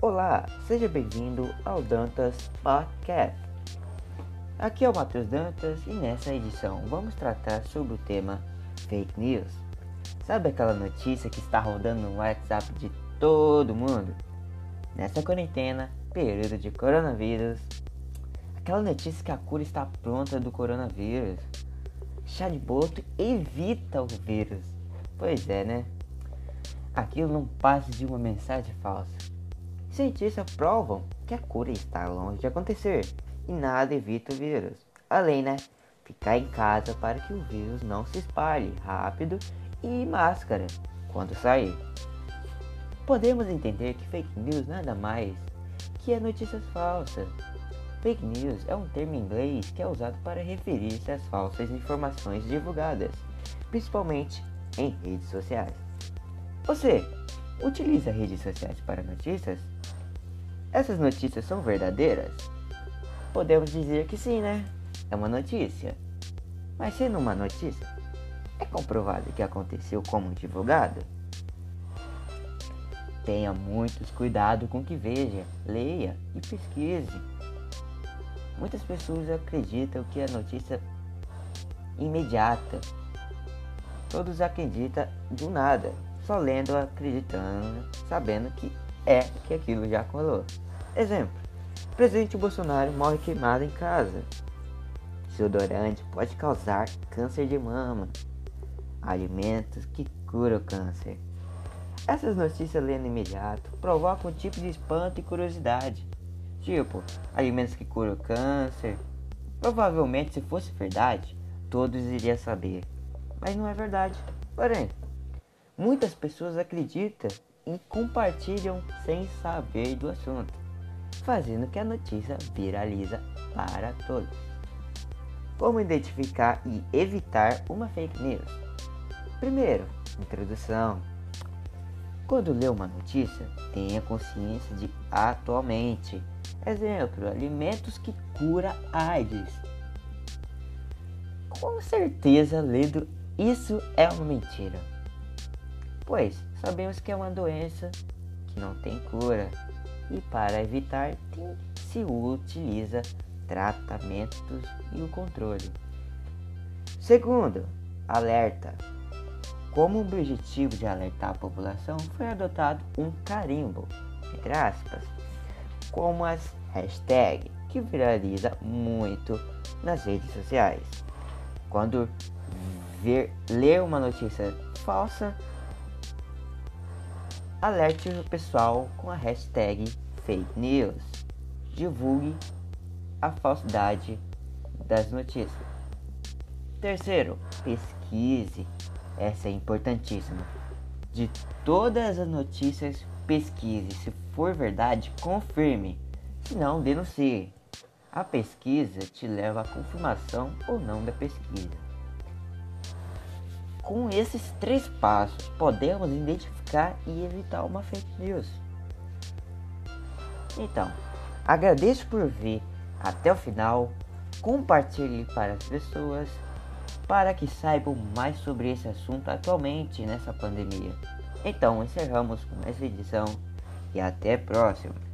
Olá, seja bem-vindo ao Dantas Podcast. Aqui é o Matheus Dantas e nessa edição vamos tratar sobre o tema Fake News. Sabe aquela notícia que está rodando no WhatsApp de todo mundo? Nessa quarentena, período de coronavírus, aquela notícia que a cura está pronta do coronavírus. Chá de boto evita o vírus. Pois é, né? Aquilo não passa de uma mensagem falsa. Cientistas provam que a cura está longe de acontecer e nada evita o vírus. Além, né? Ficar em casa para que o vírus não se espalhe rápido e máscara quando sair. Podemos entender que fake news nada mais que é notícias falsas. Fake news é um termo em inglês que é usado para referir-se às falsas informações divulgadas, principalmente em redes sociais. Você utiliza redes sociais para notícias? Essas notícias são verdadeiras? Podemos dizer que sim, né? É uma notícia. Mas sendo uma notícia, é comprovado que aconteceu como divulgado? Tenha muitos cuidado com o que veja, leia e pesquise. Muitas pessoas acreditam que a notícia imediata. Todos acreditam do nada, só lendo, acreditando, sabendo que é que aquilo já colou. Exemplo: presidente Bolsonaro morre queimado em casa. Desodorante pode causar câncer de mama. Alimentos que curam o câncer. Essas notícias lendo imediato provocam um tipo de espanto e curiosidade. Tipo, alimentos que curam o câncer. Provavelmente, se fosse verdade, todos iriam saber. Mas não é verdade. Porém, Muitas pessoas acreditam e compartilham sem saber do assunto, fazendo que a notícia viraliza para todos. Como identificar e evitar uma fake news? Primeiro, introdução. Quando lê uma notícia, tenha consciência de atualmente. Exemplo, alimentos que cura AIDS. Com certeza, lendo isso é uma mentira pois sabemos que é uma doença que não tem cura e para evitar se utiliza tratamentos e o controle. Segundo, alerta. Como objetivo de alertar a população, foi adotado um carimbo, entre aspas, como as hashtags, que viraliza muito nas redes sociais. Quando ver, ler uma notícia falsa, Alerte o pessoal com a hashtag fake news. Divulgue a falsidade das notícias. Terceiro, pesquise. Essa é importantíssima. De todas as notícias, pesquise. Se for verdade, confirme. Se não, denuncie. A pesquisa te leva à confirmação ou não da pesquisa. Com esses três passos, podemos identificar e evitar uma fake news. Então, agradeço por ver até o final, compartilhe para as pessoas para que saibam mais sobre esse assunto atualmente nessa pandemia. Então, encerramos com essa edição e até a próxima.